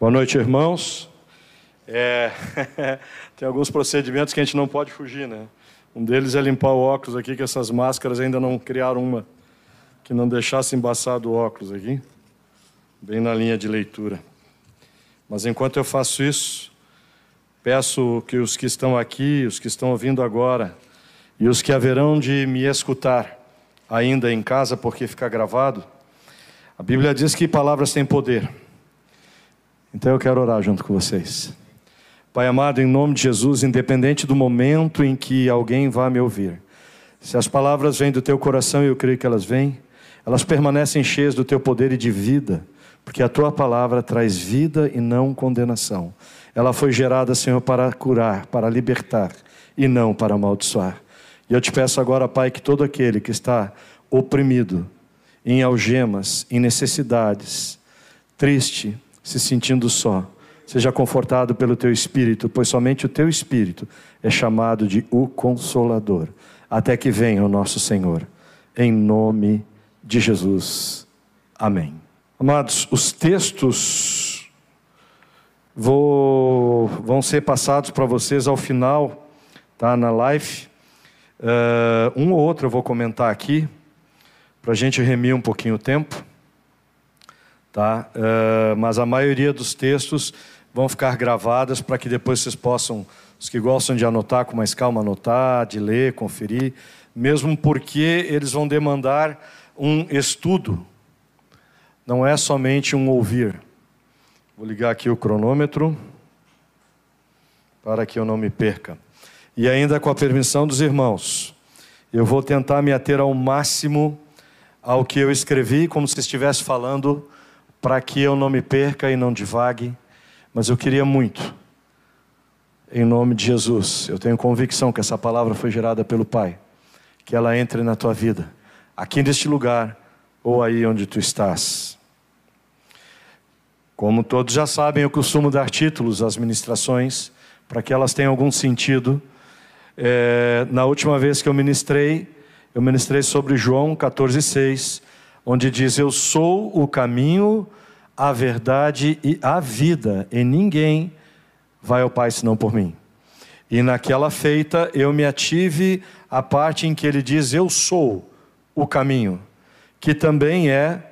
Boa noite, irmãos. É, tem alguns procedimentos que a gente não pode fugir, né? Um deles é limpar o óculos aqui, que essas máscaras ainda não criaram uma que não deixasse embaçado o óculos aqui, bem na linha de leitura. Mas enquanto eu faço isso, peço que os que estão aqui, os que estão ouvindo agora e os que haverão de me escutar ainda em casa, porque fica gravado, a Bíblia diz que palavras têm poder. Então eu quero orar junto com vocês. Pai amado, em nome de Jesus, independente do momento em que alguém vá me ouvir, se as palavras vêm do teu coração e eu creio que elas vêm, elas permanecem cheias do teu poder e de vida, porque a tua palavra traz vida e não condenação. Ela foi gerada, Senhor, para curar, para libertar e não para amaldiçoar. E eu te peço agora, Pai, que todo aquele que está oprimido, em algemas, em necessidades, triste, se sentindo só. Seja confortado pelo teu espírito, pois somente o teu espírito é chamado de o consolador, até que venha o nosso Senhor. Em nome de Jesus. Amém. Amados, os textos vou, vão ser passados para vocês ao final, tá? Na live. Uh, um ou outro eu vou comentar aqui, para a gente remir um pouquinho o tempo tá? Uh, mas a maioria dos textos vão ficar gravadas para que depois vocês possam, os que gostam de anotar com mais calma, anotar, de ler, conferir, mesmo porque eles vão demandar um estudo, não é somente um ouvir. Vou ligar aqui o cronômetro para que eu não me perca. E ainda com a permissão dos irmãos, eu vou tentar me ater ao máximo ao que eu escrevi, como se estivesse falando para que eu não me perca e não divague, mas eu queria muito, em nome de Jesus, eu tenho convicção que essa palavra foi gerada pelo Pai, que ela entre na tua vida, aqui neste lugar ou aí onde tu estás. Como todos já sabem, eu costumo dar títulos às ministrações para que elas tenham algum sentido. É, na última vez que eu ministrei, eu ministrei sobre João 14,6 onde diz: Eu sou o caminho, a verdade e a vida, e ninguém vai ao Pai senão por mim. E naquela feita eu me ative a parte em que ele diz: Eu sou o caminho, que também é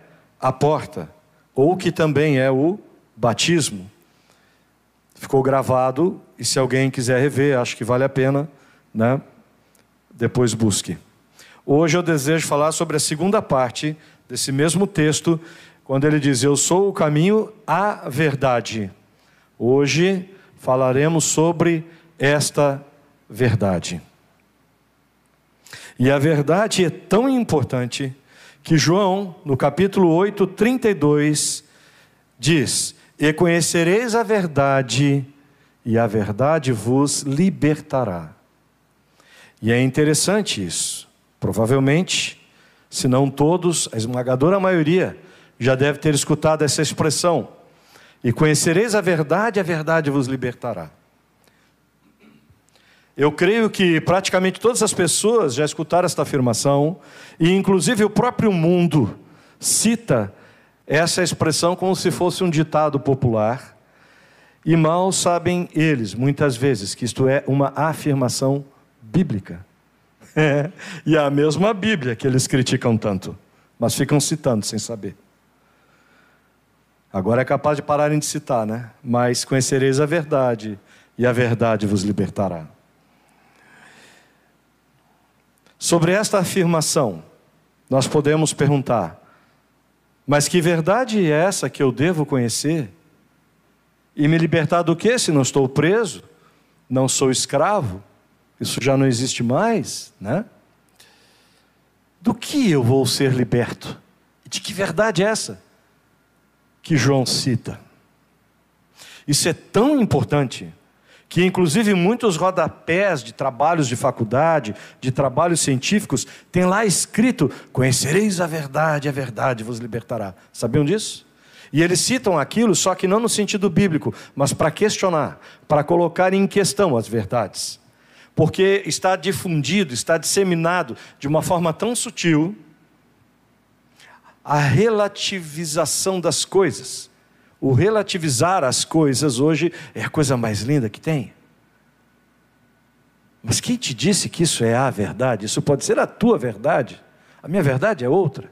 a porta, ou que também é o batismo. Ficou gravado, e se alguém quiser rever, acho que vale a pena, né? Depois busque. Hoje eu desejo falar sobre a segunda parte desse mesmo texto, quando ele diz: Eu sou o caminho, a verdade. Hoje falaremos sobre esta verdade. E a verdade é tão importante que João, no capítulo 8, 32, diz: E conhecereis a verdade, e a verdade vos libertará. E é interessante isso. Provavelmente, se não todos, a esmagadora maioria, já deve ter escutado essa expressão. E conhecereis a verdade, a verdade vos libertará. Eu creio que praticamente todas as pessoas já escutaram esta afirmação, e inclusive o próprio mundo cita essa expressão como se fosse um ditado popular, e mal sabem eles, muitas vezes, que isto é uma afirmação bíblica. É, e é a mesma Bíblia que eles criticam tanto, mas ficam citando sem saber. Agora é capaz de pararem de citar, né? Mas conhecereis a verdade, e a verdade vos libertará. Sobre esta afirmação, nós podemos perguntar: mas que verdade é essa que eu devo conhecer? E me libertar do que se não estou preso? Não sou escravo? Isso já não existe mais, né? Do que eu vou ser liberto? De que verdade é essa que João cita? Isso é tão importante que, inclusive, muitos rodapés de trabalhos de faculdade, de trabalhos científicos, tem lá escrito: Conhecereis a verdade, a verdade vos libertará. Sabiam disso? E eles citam aquilo, só que não no sentido bíblico, mas para questionar, para colocar em questão as verdades porque está difundido, está disseminado de uma forma tão sutil a relativização das coisas, O relativizar as coisas hoje é a coisa mais linda que tem. Mas quem te disse que isso é a verdade? Isso pode ser a tua verdade. A minha verdade é outra.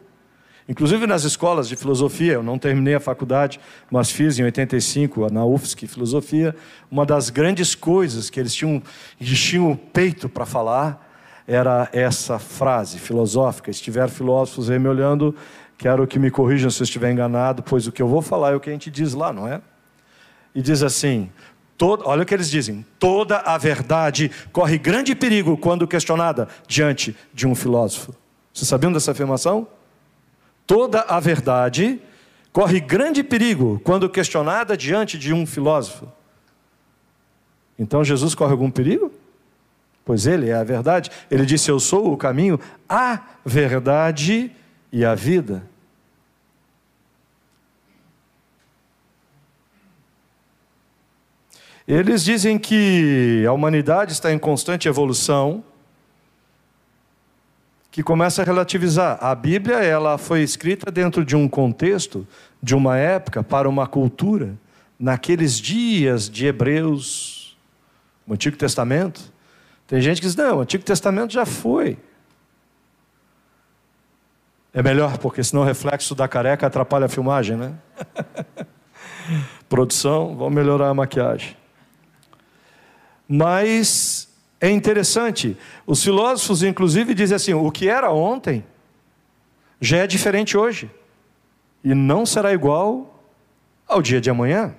Inclusive nas escolas de filosofia, eu não terminei a faculdade, mas fiz em 85 na UFSC filosofia. Uma das grandes coisas que eles tinham, tinham o peito para falar era essa frase filosófica. Se tiver filósofos aí me olhando, quero que me corrijam se eu estiver enganado, pois o que eu vou falar é o que a gente diz lá, não é? E diz assim: todo, olha o que eles dizem: toda a verdade corre grande perigo quando questionada diante de um filósofo. Vocês sabiam dessa afirmação? Toda a verdade corre grande perigo quando questionada diante de um filósofo. Então Jesus corre algum perigo? Pois ele é a verdade. Ele disse: Eu sou o caminho, a verdade e a vida. Eles dizem que a humanidade está em constante evolução que começa a relativizar. A Bíblia ela foi escrita dentro de um contexto, de uma época, para uma cultura, naqueles dias de Hebreus, o Antigo Testamento. Tem gente que diz: não, o Antigo Testamento já foi. É melhor, porque senão o reflexo da careca atrapalha a filmagem, né? Produção, vamos melhorar a maquiagem. Mas é interessante, os filósofos, inclusive, dizem assim: o que era ontem já é diferente hoje, e não será igual ao dia de amanhã.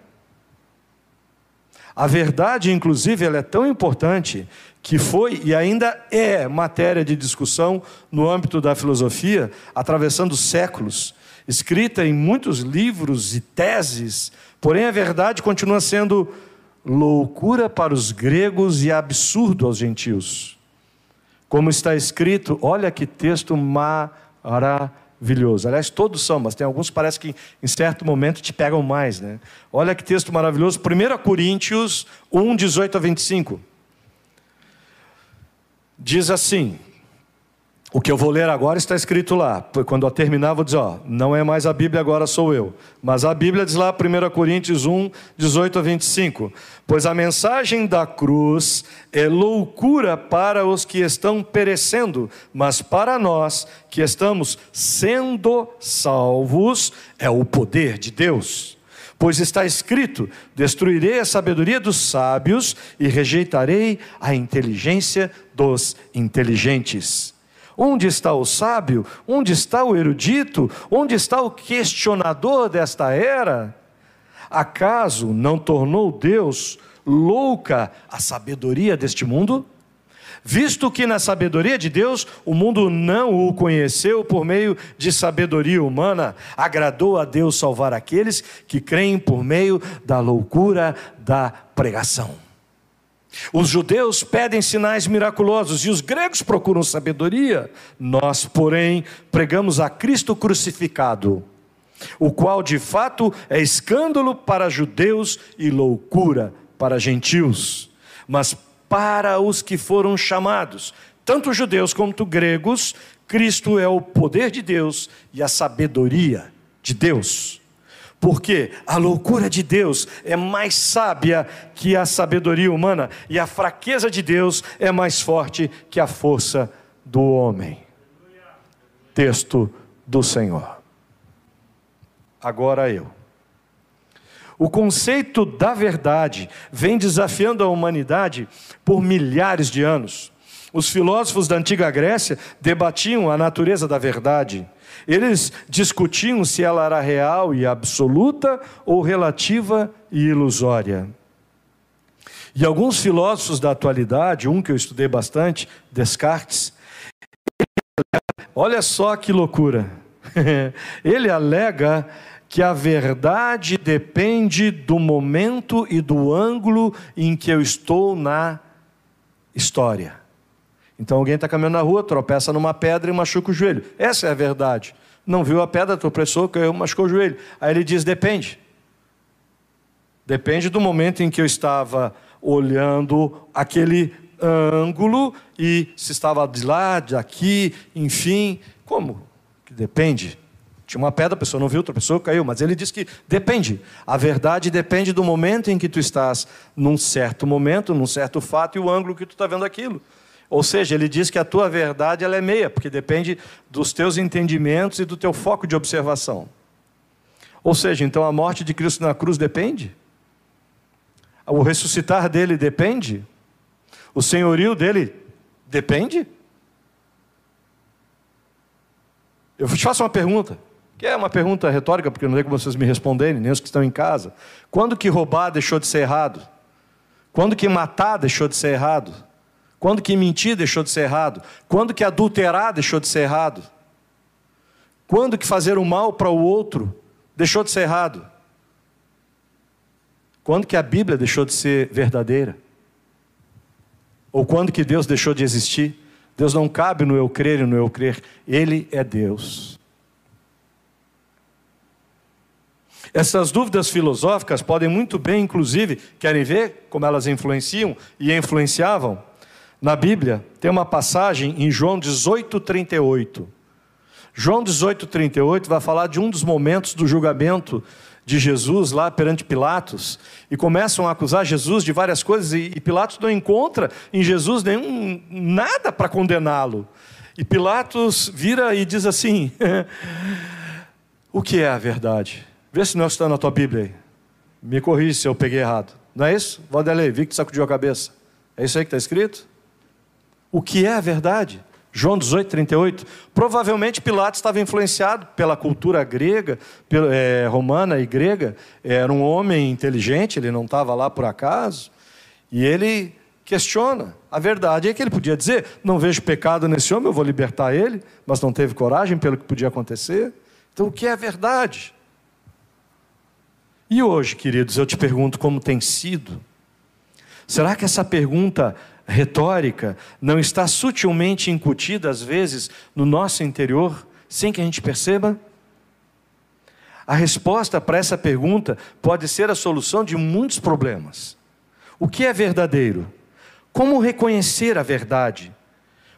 A verdade, inclusive, ela é tão importante que foi e ainda é matéria de discussão no âmbito da filosofia, atravessando séculos, escrita em muitos livros e teses, porém a verdade continua sendo loucura para os gregos e absurdo aos gentios. Como está escrito, olha que texto maravilhoso. Aliás, todos são, mas tem alguns que parece que em certo momento te pegam mais, né? Olha que texto maravilhoso. 1 Coríntios 1, 18 a 25. Diz assim: o que eu vou ler agora está escrito lá. Quando eu terminar, vou dizer: ó, não é mais a Bíblia, agora sou eu. Mas a Bíblia diz lá, 1 Coríntios 1, 18 a 25: Pois a mensagem da cruz é loucura para os que estão perecendo, mas para nós que estamos sendo salvos, é o poder de Deus. Pois está escrito: Destruirei a sabedoria dos sábios e rejeitarei a inteligência dos inteligentes. Onde está o sábio? Onde está o erudito? Onde está o questionador desta era? Acaso não tornou Deus louca a sabedoria deste mundo? Visto que na sabedoria de Deus o mundo não o conheceu por meio de sabedoria humana, agradou a Deus salvar aqueles que creem por meio da loucura da pregação. Os judeus pedem sinais miraculosos e os gregos procuram sabedoria. Nós, porém, pregamos a Cristo crucificado, o qual de fato é escândalo para judeus e loucura para gentios. Mas para os que foram chamados, tanto judeus quanto gregos, Cristo é o poder de Deus e a sabedoria de Deus. Porque a loucura de Deus é mais sábia que a sabedoria humana, e a fraqueza de Deus é mais forte que a força do homem. Texto do Senhor. Agora eu. O conceito da verdade vem desafiando a humanidade por milhares de anos. Os filósofos da antiga Grécia debatiam a natureza da verdade eles discutiam se ela era real e absoluta ou relativa e ilusória. E alguns filósofos da atualidade, um que eu estudei bastante, Descartes, olha só que loucura. Ele alega que a verdade depende do momento e do ângulo em que eu estou na história. Então alguém está caminhando na rua, tropeça numa pedra e machuca o joelho. Essa é a verdade. Não viu a pedra, tropeçou, caiu, machucou o joelho. Aí ele diz: depende. Depende do momento em que eu estava olhando aquele ângulo e se estava de lá, de aqui, enfim. Como? Que depende. Tinha uma pedra, a pessoa não viu, outra pessoa caiu. Mas ele diz que depende. A verdade depende do momento em que tu estás, num certo momento, num certo fato e o ângulo que tu está vendo aquilo. Ou seja, ele diz que a tua verdade ela é meia, porque depende dos teus entendimentos e do teu foco de observação. Ou seja, então a morte de Cristo na cruz depende? O ressuscitar dele depende? O senhorio dele depende? Eu te faço uma pergunta, que é uma pergunta retórica, porque não sei como vocês me responderem, nem os que estão em casa. Quando que roubar deixou de ser errado? Quando que matar deixou de ser errado? Quando que mentir deixou de ser errado? Quando que adulterar deixou de ser errado? Quando que fazer o mal para o outro deixou de ser errado? Quando que a Bíblia deixou de ser verdadeira? Ou quando que Deus deixou de existir? Deus não cabe no eu crer e no eu crer. Ele é Deus. Essas dúvidas filosóficas podem muito bem, inclusive, querem ver como elas influenciam e influenciavam? Na Bíblia, tem uma passagem em João 18, 38. João 18, 38 vai falar de um dos momentos do julgamento de Jesus lá perante Pilatos e começam a acusar Jesus de várias coisas e, Pilatos não encontra em Jesus nenhum nada para condená-lo. E Pilatos vira e diz assim: O que é a verdade? Vê se não está na tua Bíblia aí. Me corrija se eu peguei errado. Não é isso? Vanderlei, vi que sacudiu a cabeça. É isso aí que está escrito? O que é a verdade? João 18, 38. Provavelmente Pilatos estava influenciado pela cultura grega, é, romana e grega. Era um homem inteligente, ele não estava lá por acaso. E ele questiona. A verdade é que ele podia dizer: Não vejo pecado nesse homem, eu vou libertar ele, mas não teve coragem pelo que podia acontecer. Então, o que é a verdade? E hoje, queridos, eu te pergunto como tem sido. Será que essa pergunta retórica não está sutilmente incutida, às vezes, no nosso interior, sem que a gente perceba? A resposta para essa pergunta pode ser a solução de muitos problemas. O que é verdadeiro? Como reconhecer a verdade?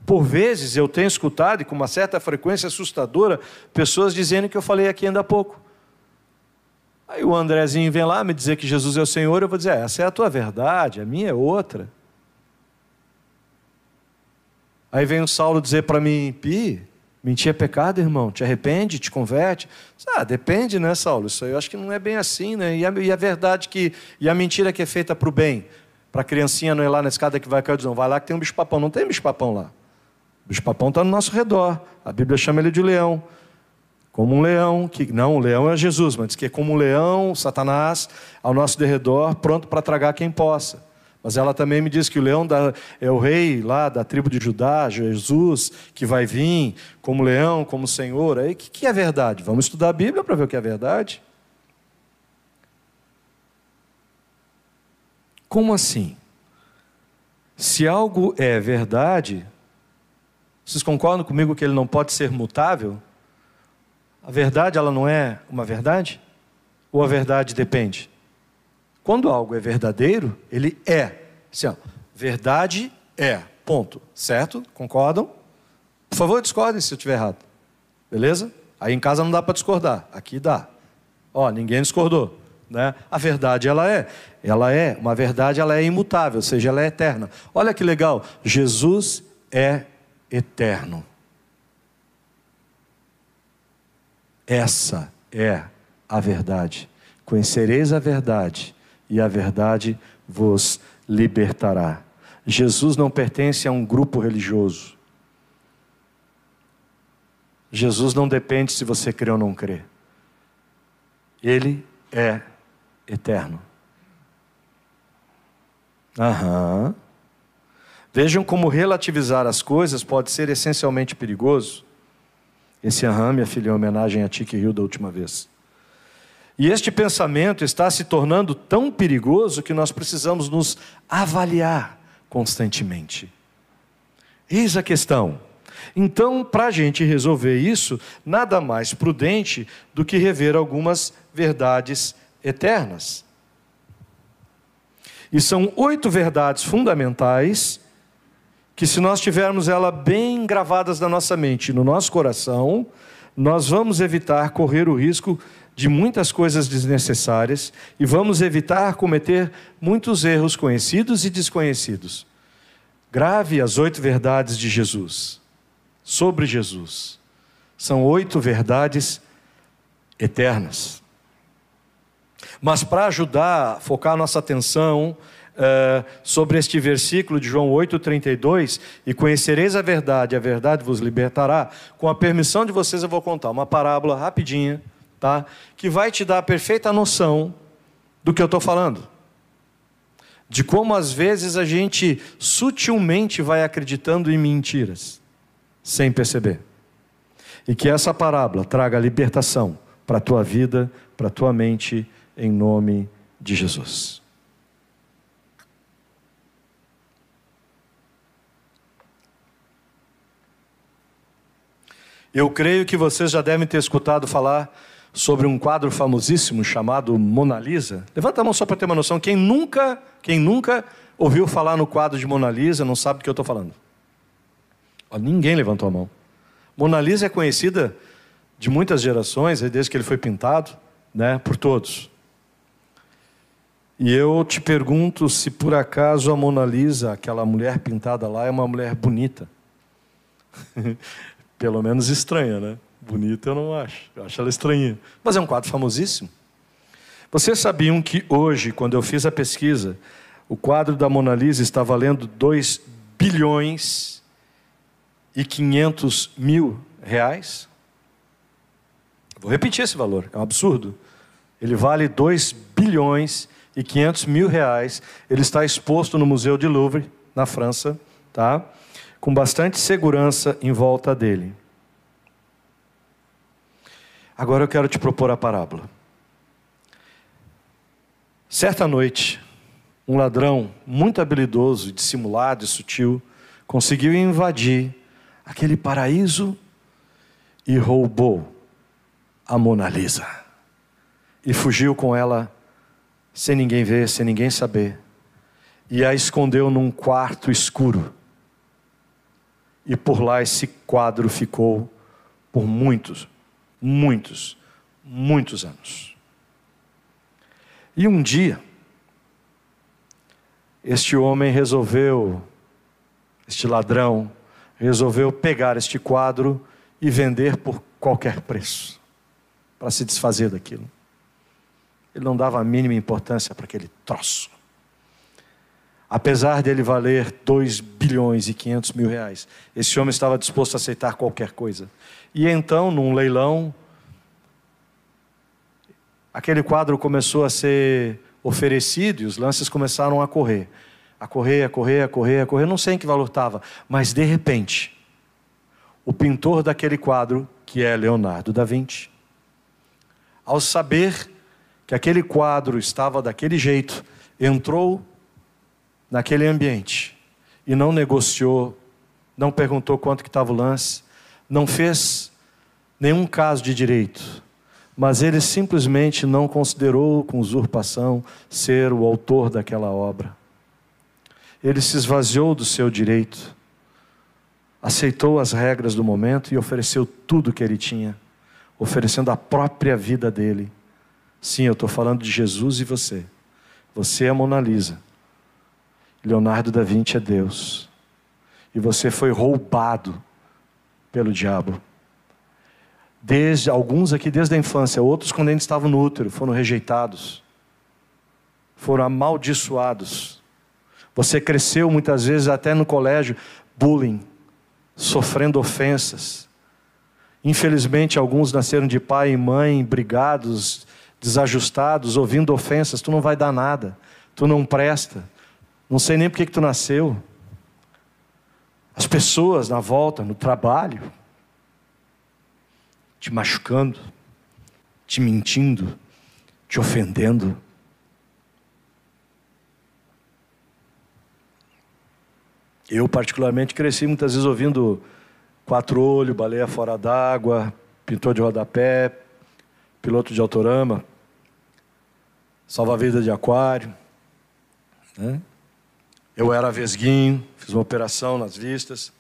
Por vezes eu tenho escutado, e com uma certa frequência assustadora, pessoas dizendo que eu falei aqui ainda há pouco. Aí o Andrezinho vem lá me dizer que Jesus é o Senhor, eu vou dizer: é, essa é a tua verdade, a minha é outra. Aí vem o Saulo dizer para mim, Pi, mentir é pecado, irmão, te arrepende, te converte? Ah, depende, né, Saulo? Isso aí eu acho que não é bem assim, né? E a, e a verdade que, e a mentira que é feita para o bem, para a criancinha não ir lá na escada que vai cair, não, vai lá que tem um bicho-papão. Não tem bicho-papão lá. O bicho-papão está no nosso redor. A Bíblia chama ele de leão. Como um leão, que não, o leão é Jesus, mas diz que é como um leão, Satanás, ao nosso derredor, pronto para tragar quem possa. Mas ela também me diz que o leão da, é o rei lá da tribo de Judá, Jesus, que vai vir como leão, como Senhor. Aí o que, que é verdade? Vamos estudar a Bíblia para ver o que é verdade. Como assim? Se algo é verdade, vocês concordam comigo que ele não pode ser mutável? A verdade, ela não é uma verdade? Ou a verdade depende? Quando algo é verdadeiro, ele é. Assim, ó, verdade é. Ponto. Certo? Concordam? Por favor, discordem se eu estiver errado. Beleza? Aí em casa não dá para discordar. Aqui dá. Ó, ninguém discordou. Né? A verdade ela é, ela é, uma verdade ela é imutável, ou seja, ela é eterna. Olha que legal, Jesus é eterno. Essa é a verdade. Conhecereis a verdade e a verdade vos libertará. Jesus não pertence a um grupo religioso. Jesus não depende se você crê ou não crê. Ele é eterno. Aham. Vejam como relativizar as coisas pode ser essencialmente perigoso. Esse aham, minha filha, é homenagem a ti que da última vez. E este pensamento está se tornando tão perigoso que nós precisamos nos avaliar constantemente. Eis a questão. Então, para a gente resolver isso, nada mais prudente do que rever algumas verdades eternas. E são oito verdades fundamentais que, se nós tivermos elas bem gravadas na nossa mente, no nosso coração, nós vamos evitar correr o risco de muitas coisas desnecessárias e vamos evitar cometer muitos erros conhecidos e desconhecidos. Grave as oito verdades de Jesus, sobre Jesus. São oito verdades eternas. Mas para ajudar a focar nossa atenção uh, sobre este versículo de João 8,32, e conhecereis a verdade, a verdade vos libertará, com a permissão de vocês eu vou contar uma parábola rapidinha, tá? que vai te dar a perfeita noção do que eu estou falando. De como às vezes a gente sutilmente vai acreditando em mentiras, sem perceber. E que essa parábola traga libertação para a tua vida, para a tua mente, em nome de Jesus. Eu creio que vocês já devem ter escutado falar sobre um quadro famosíssimo chamado Mona Lisa. Levanta a mão só para ter uma noção. Quem nunca, quem nunca ouviu falar no quadro de Mona Lisa não sabe do que eu estou falando. Ninguém levantou a mão. Mona Lisa é conhecida de muitas gerações, desde que ele foi pintado, né, por todos. E eu te pergunto se por acaso a Mona Lisa, aquela mulher pintada lá, é uma mulher bonita. Pelo menos estranha, né? Bonita eu não acho. Eu acho ela estranha. Mas é um quadro famosíssimo. Vocês sabiam que hoje, quando eu fiz a pesquisa, o quadro da Mona Lisa está valendo 2 bilhões e 500 mil reais? Vou repetir esse valor, é um absurdo. Ele vale 2 bilhões e 500 mil reais. Ele está exposto no Museu de Louvre, na França, tá? com bastante segurança em volta dele. Agora eu quero te propor a parábola. Certa noite, um ladrão muito habilidoso, dissimulado e sutil conseguiu invadir aquele paraíso e roubou a Mona Lisa. E fugiu com ela sem ninguém ver, sem ninguém saber. E a escondeu num quarto escuro e por lá esse quadro ficou por muitos, muitos, muitos anos. E um dia, este homem resolveu, este ladrão, resolveu pegar este quadro e vender por qualquer preço, para se desfazer daquilo. Ele não dava a mínima importância para aquele troço apesar dele valer 2 bilhões e 500 mil reais. Esse homem estava disposto a aceitar qualquer coisa. E então, num leilão, aquele quadro começou a ser oferecido e os lances começaram a correr. A correr, a correr, a correr, a correr. Não sei em que valor estava, mas de repente, o pintor daquele quadro, que é Leonardo da Vinci, ao saber que aquele quadro estava daquele jeito, entrou naquele ambiente e não negociou, não perguntou quanto que estava o lance, não fez nenhum caso de direito, mas ele simplesmente não considerou com usurpação ser o autor daquela obra. Ele se esvaziou do seu direito, aceitou as regras do momento e ofereceu tudo que ele tinha, oferecendo a própria vida dele. Sim, eu estou falando de Jesus e você. Você é a Mona Lisa. Leonardo da Vinci é Deus. E você foi roubado pelo diabo. Desde alguns aqui desde a infância, outros quando ainda estavam no útero, foram rejeitados. Foram amaldiçoados. Você cresceu muitas vezes até no colégio bullying, sofrendo ofensas. Infelizmente, alguns nasceram de pai e mãe brigados, desajustados, ouvindo ofensas. Tu não vai dar nada, tu não presta, não sei nem por que tu nasceu. As pessoas na volta, no trabalho, te machucando, te mentindo, te ofendendo. Eu, particularmente, cresci muitas vezes ouvindo Quatro Olho, Baleia Fora d'Água, Pintor de Rodapé, Piloto de Autorama, Salva-Vida de Aquário. Né? Eu era vesguinho, fiz uma operação nas vistas,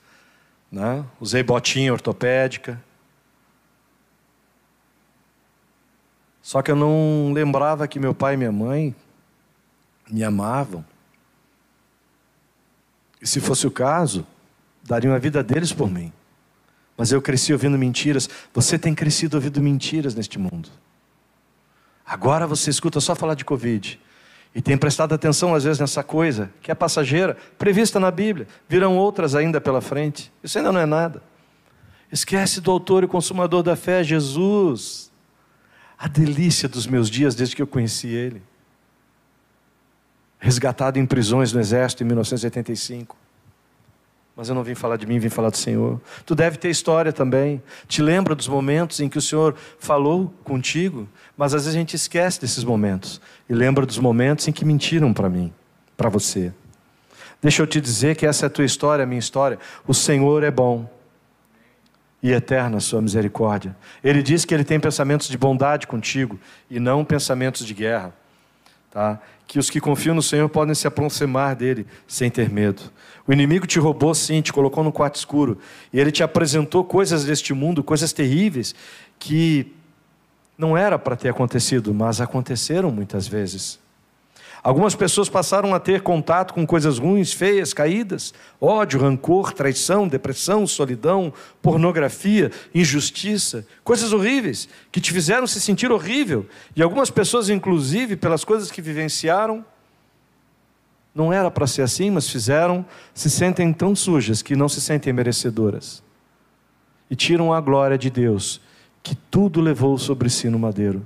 né? usei botinha ortopédica. Só que eu não lembrava que meu pai e minha mãe me amavam. E se fosse o caso, dariam a vida deles por mim. Mas eu cresci ouvindo mentiras. Você tem crescido ouvindo mentiras neste mundo. Agora você escuta só falar de Covid. E tem prestado atenção às vezes nessa coisa, que é passageira, prevista na Bíblia. Virão outras ainda pela frente. Isso ainda não é nada. Esquece do autor e consumador da fé, Jesus. A delícia dos meus dias desde que eu conheci Ele. Resgatado em prisões no exército em 1985. Mas eu não vim falar de mim, vim falar do Senhor. Tu deve ter história também. Te lembra dos momentos em que o Senhor falou contigo, mas às vezes a gente esquece desses momentos e lembra dos momentos em que mentiram para mim, para você. Deixa eu te dizer que essa é a tua história, a minha história. O Senhor é bom e eterna a sua misericórdia. Ele diz que ele tem pensamentos de bondade contigo e não pensamentos de guerra. Tá? Que os que confiam no Senhor podem se aproximar dele sem ter medo. O inimigo te roubou sim, te colocou no quarto escuro, e ele te apresentou coisas deste mundo, coisas terríveis, que não era para ter acontecido, mas aconteceram muitas vezes. Algumas pessoas passaram a ter contato com coisas ruins, feias, caídas, ódio, rancor, traição, depressão, solidão, pornografia, injustiça, coisas horríveis que te fizeram se sentir horrível. E algumas pessoas, inclusive, pelas coisas que vivenciaram, não era para ser assim, mas fizeram, se sentem tão sujas que não se sentem merecedoras. E tiram a glória de Deus, que tudo levou sobre si no madeiro.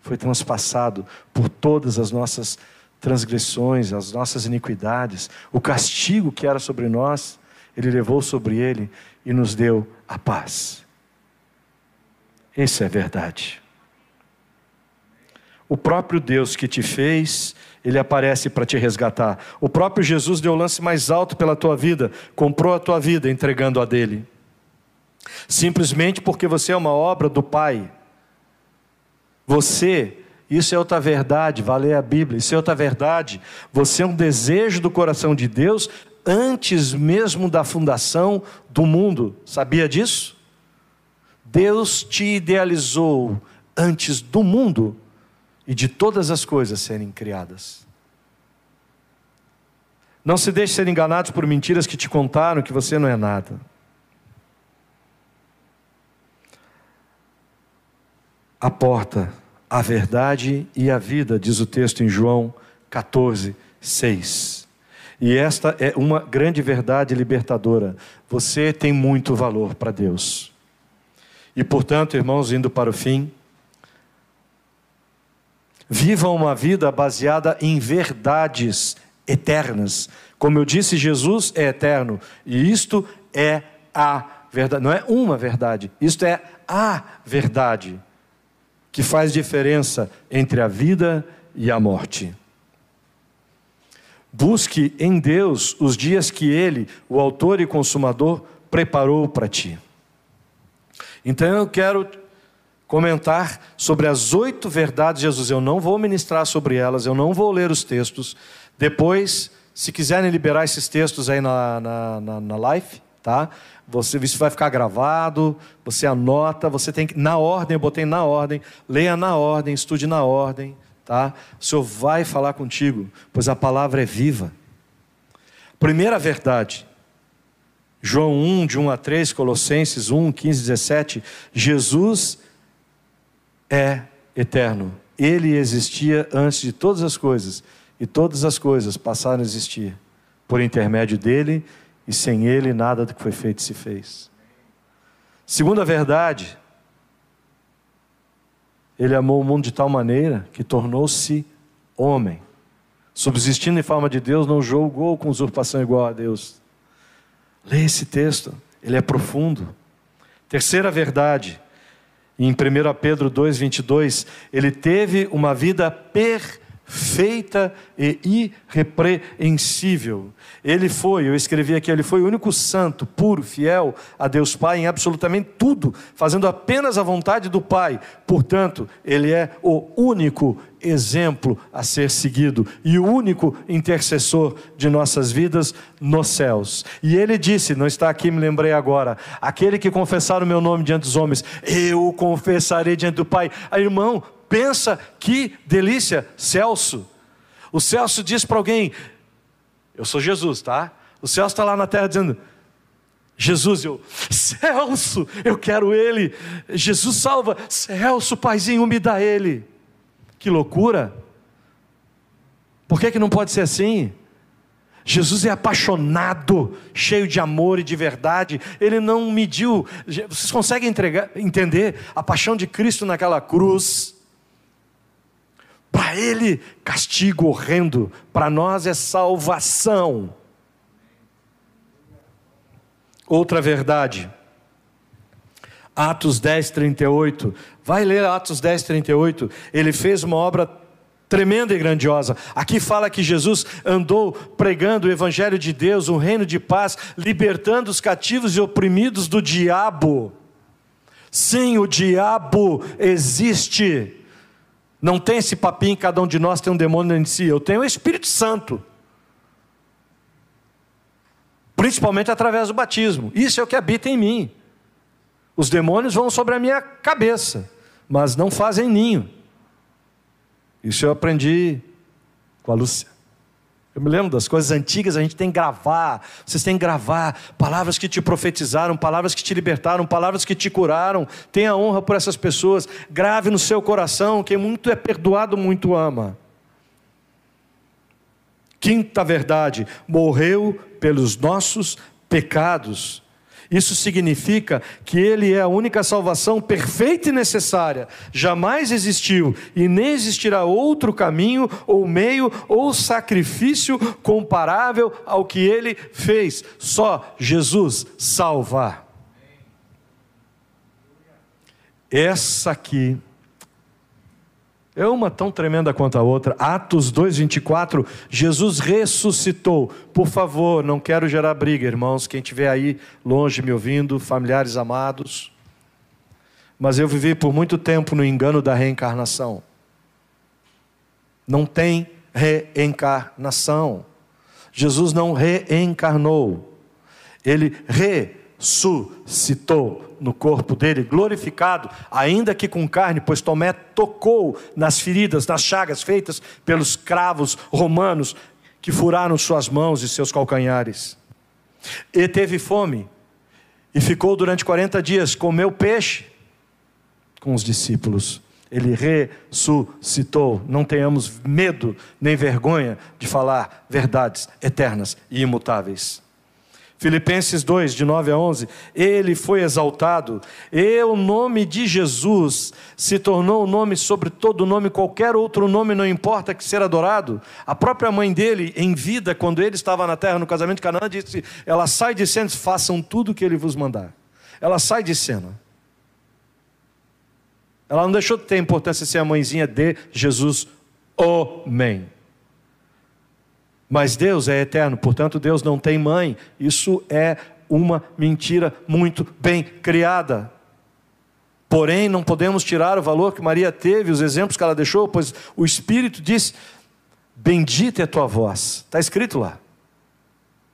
Foi transpassado por todas as nossas transgressões, as nossas iniquidades, o castigo que era sobre nós, Ele levou sobre Ele e nos deu a paz. Isso é verdade. O próprio Deus que te fez, Ele aparece para te resgatar. O próprio Jesus deu o lance mais alto pela tua vida, comprou a tua vida entregando a dele. Simplesmente porque você é uma obra do Pai. Você isso é outra verdade, valer a Bíblia. Isso é outra verdade. Você é um desejo do coração de Deus antes mesmo da fundação do mundo. Sabia disso? Deus te idealizou antes do mundo e de todas as coisas serem criadas. Não se deixe ser enganados por mentiras que te contaram que você não é nada. A porta a verdade e a vida, diz o texto em João 14, 6. E esta é uma grande verdade libertadora. Você tem muito valor para Deus. E portanto, irmãos, indo para o fim, vivam uma vida baseada em verdades eternas. Como eu disse, Jesus é eterno, e isto é a verdade, não é uma verdade, isto é a verdade que faz diferença entre a vida e a morte. Busque em Deus os dias que Ele, o Autor e Consumador, preparou para ti. Então eu quero comentar sobre as oito verdades de Jesus. Eu não vou ministrar sobre elas, eu não vou ler os textos. Depois, se quiserem liberar esses textos aí na, na, na, na live, tá? Você, isso vai ficar gravado, você anota, você tem que, na ordem, eu botei na ordem, leia na ordem, estude na ordem, tá? O Senhor vai falar contigo, pois a palavra é viva. Primeira verdade, João 1, de 1 a 3, Colossenses 1, 15, 17, Jesus é eterno. Ele existia antes de todas as coisas, e todas as coisas passaram a existir por intermédio dele e sem ele nada do que foi feito se fez. Segunda verdade, ele amou o mundo de tal maneira que tornou-se homem. Subsistindo em forma de Deus, não julgou com usurpação igual a Deus. Leia esse texto, ele é profundo. Terceira verdade, em 1 Pedro 2,22, ele teve uma vida perfeita feita e irrepreensível. Ele foi, eu escrevi aqui, ele foi o único santo, puro, fiel a Deus Pai em absolutamente tudo, fazendo apenas a vontade do Pai. Portanto, ele é o único exemplo a ser seguido e o único intercessor de nossas vidas nos céus. E ele disse, não está aqui, me lembrei agora: aquele que confessar o meu nome diante dos homens, eu o confessarei diante do Pai. Aí, irmão, pensa que delícia, Celso. O Celso diz para alguém: Eu sou Jesus, tá? O Celso está lá na terra dizendo: Jesus, eu, Celso, eu quero ele. Jesus salva, Celso, paizinho, me dá ele. Que loucura! Por que, que não pode ser assim? Jesus é apaixonado, cheio de amor e de verdade. Ele não mediu. Vocês conseguem entregar, entender a paixão de Cristo naquela cruz? Para ele, castigo horrendo, para nós é salvação. Outra verdade. Atos 10, 38. Vai ler Atos 10, 38. Ele fez uma obra tremenda e grandiosa. Aqui fala que Jesus andou pregando o Evangelho de Deus, o reino de paz, libertando os cativos e oprimidos do diabo. Sim, o diabo existe. Não tem esse papinho, cada um de nós tem um demônio em si. Eu tenho o Espírito Santo. Principalmente através do batismo. Isso é o que habita em mim. Os demônios vão sobre a minha cabeça, mas não fazem ninho. Isso eu aprendi com a Lúcia. Eu me lembro das coisas antigas, a gente tem que gravar. Vocês têm que gravar palavras que te profetizaram, palavras que te libertaram, palavras que te curaram. Tenha honra por essas pessoas. Grave no seu coração. Quem muito é perdoado, muito ama. Quinta verdade: morreu pelos nossos pecados isso significa que Ele é a única salvação perfeita e necessária. Jamais existiu e nem existirá outro caminho, ou meio, ou sacrifício comparável ao que Ele fez. Só Jesus salva. Essa aqui é uma tão tremenda quanto a outra. Atos 2:24, Jesus ressuscitou. Por favor, não quero gerar briga, irmãos, quem estiver aí longe me ouvindo, familiares amados. Mas eu vivi por muito tempo no engano da reencarnação. Não tem reencarnação. Jesus não reencarnou. Ele ressuscitou no corpo dele, glorificado, ainda que com carne, pois Tomé tocou nas feridas, nas chagas feitas pelos cravos romanos que furaram suas mãos e seus calcanhares. E teve fome, e ficou durante 40 dias, comeu peixe com os discípulos. Ele ressuscitou. Não tenhamos medo nem vergonha de falar verdades eternas e imutáveis. Filipenses 2, de 9 a 11, ele foi exaltado, e o nome de Jesus se tornou o nome sobre todo nome, qualquer outro nome não importa que ser adorado. A própria mãe dele, em vida, quando ele estava na terra no casamento de Canaã, disse: Ela sai de cena, façam tudo o que ele vos mandar. Ela sai de cena. Ela não deixou de ter importância ser a mãezinha de Jesus, homem. Mas Deus é eterno, portanto, Deus não tem mãe. Isso é uma mentira muito bem criada. Porém, não podemos tirar o valor que Maria teve, os exemplos que ela deixou, pois o Espírito diz: Bendita é a tua voz. Está escrito lá.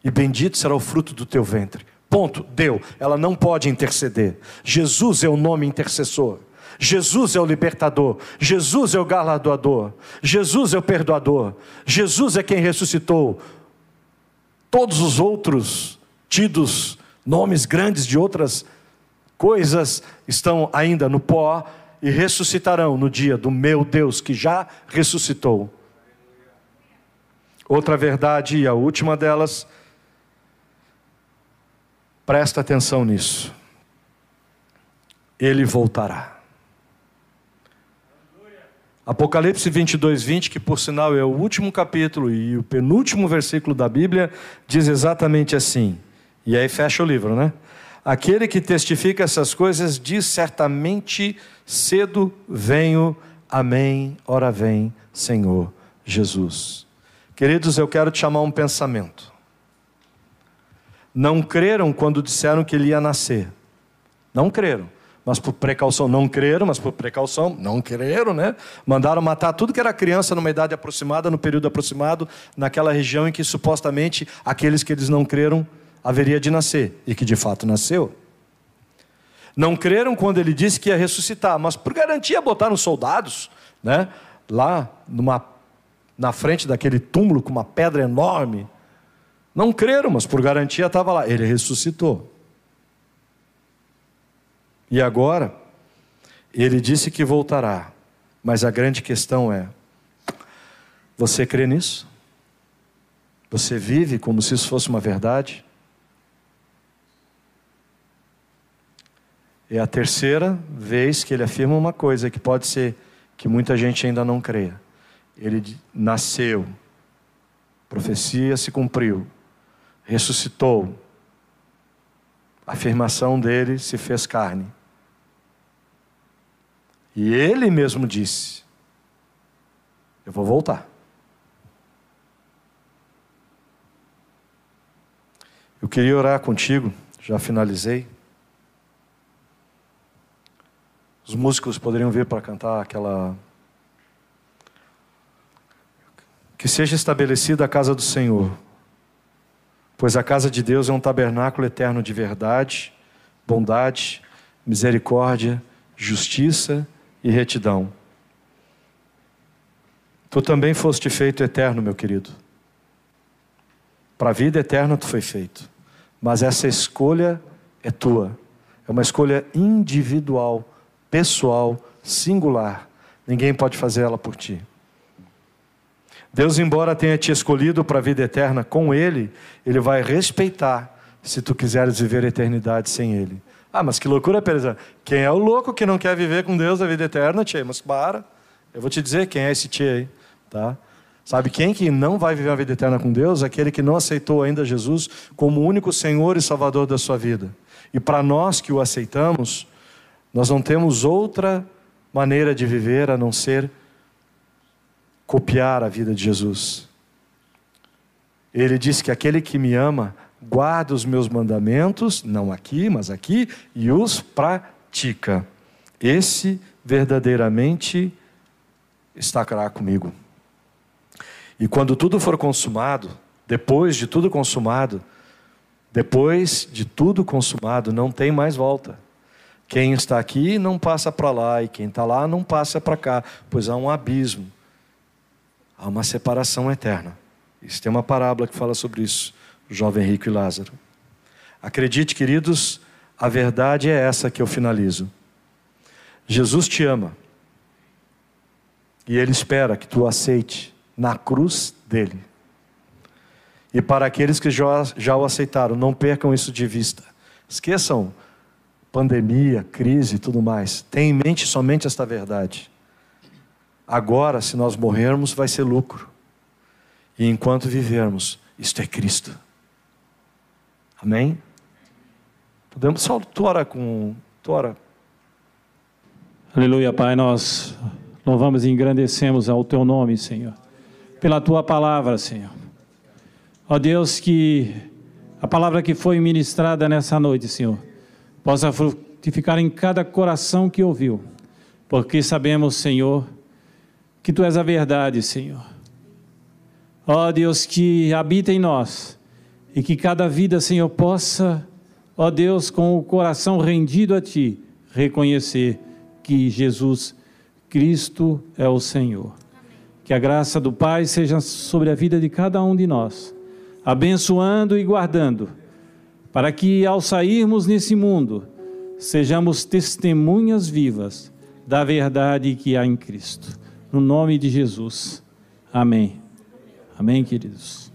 E bendito será o fruto do teu ventre. Ponto, deu. Ela não pode interceder. Jesus é o nome intercessor. Jesus é o libertador, Jesus é o galardoador, Jesus é o perdoador, Jesus é quem ressuscitou. Todos os outros tidos nomes grandes de outras coisas estão ainda no pó e ressuscitarão no dia do meu Deus que já ressuscitou. Outra verdade, e a última delas, presta atenção nisso. Ele voltará. Apocalipse 22, 20, que por sinal é o último capítulo e o penúltimo versículo da Bíblia, diz exatamente assim. E aí fecha o livro, né? Aquele que testifica essas coisas diz certamente cedo venho, amém, ora vem, Senhor Jesus. Queridos, eu quero te chamar um pensamento. Não creram quando disseram que ele ia nascer. Não creram mas por precaução não creram, mas por precaução não creram, né? Mandaram matar tudo que era criança numa idade aproximada, no período aproximado, naquela região em que supostamente aqueles que eles não creram haveria de nascer e que de fato nasceu. Não creram quando ele disse que ia ressuscitar, mas por garantia botaram soldados né? Lá numa, na frente daquele túmulo com uma pedra enorme. Não creram, mas por garantia estava lá. Ele ressuscitou. E agora, ele disse que voltará. Mas a grande questão é: você crê nisso? Você vive como se isso fosse uma verdade? É a terceira vez que ele afirma uma coisa que pode ser que muita gente ainda não crê. Ele nasceu, profecia se cumpriu, ressuscitou, a afirmação dele se fez carne. E ele mesmo disse: Eu vou voltar. Eu queria orar contigo, já finalizei. Os músicos poderiam vir para cantar aquela. Que seja estabelecida a casa do Senhor, pois a casa de Deus é um tabernáculo eterno de verdade, bondade, misericórdia, justiça e retidão. Tu também foste feito eterno, meu querido. Para a vida eterna tu foi feito. Mas essa escolha é tua. É uma escolha individual pessoal, singular. Ninguém pode fazer ela por ti. Deus, embora tenha te escolhido para a vida eterna com Ele, Ele vai respeitar se tu quiseres viver a eternidade sem Ele. Ah, mas que loucura, Pereza. Quem é o louco que não quer viver com Deus a vida eterna, tia? Mas para. Eu vou te dizer quem é esse tia aí, tá? Sabe quem que não vai viver a vida eterna com Deus? Aquele que não aceitou ainda Jesus como único Senhor e Salvador da sua vida. E para nós que o aceitamos, nós não temos outra maneira de viver a não ser copiar a vida de Jesus. Ele disse que aquele que me ama guarda os meus mandamentos, não aqui, mas aqui, e os pratica. Esse verdadeiramente estará comigo. E quando tudo for consumado, depois de tudo consumado, depois de tudo consumado, não tem mais volta. Quem está aqui não passa para lá, e quem está lá não passa para cá, pois há um abismo, há uma separação eterna. Isso tem uma parábola que fala sobre isso, jovem rico e Lázaro. Acredite, queridos, a verdade é essa que eu finalizo. Jesus te ama, e Ele espera que tu aceite na cruz dele. E para aqueles que já, já o aceitaram, não percam isso de vista. Esqueçam pandemia, crise e tudo mais. Tenha em mente somente esta verdade. Agora, se nós morrermos, vai ser lucro. E enquanto vivermos, isto é Cristo. Amém? Podemos só tu ora com tu ora. Aleluia, Pai, nós louvamos e engrandecemos ao teu nome, Senhor. Pela tua palavra, Senhor. Ó Deus, que a palavra que foi ministrada nessa noite, Senhor, possa frutificar em cada coração que ouviu, porque sabemos, Senhor, que Tu és a verdade, Senhor. Ó Deus, que habita em nós e que cada vida, Senhor, possa, ó Deus, com o coração rendido a Ti, reconhecer que Jesus Cristo é o Senhor. Que a graça do Pai seja sobre a vida de cada um de nós, abençoando e guardando para que ao sairmos nesse mundo, sejamos testemunhas vivas da verdade que há em Cristo. No nome de Jesus. Amém. Amém, queridos.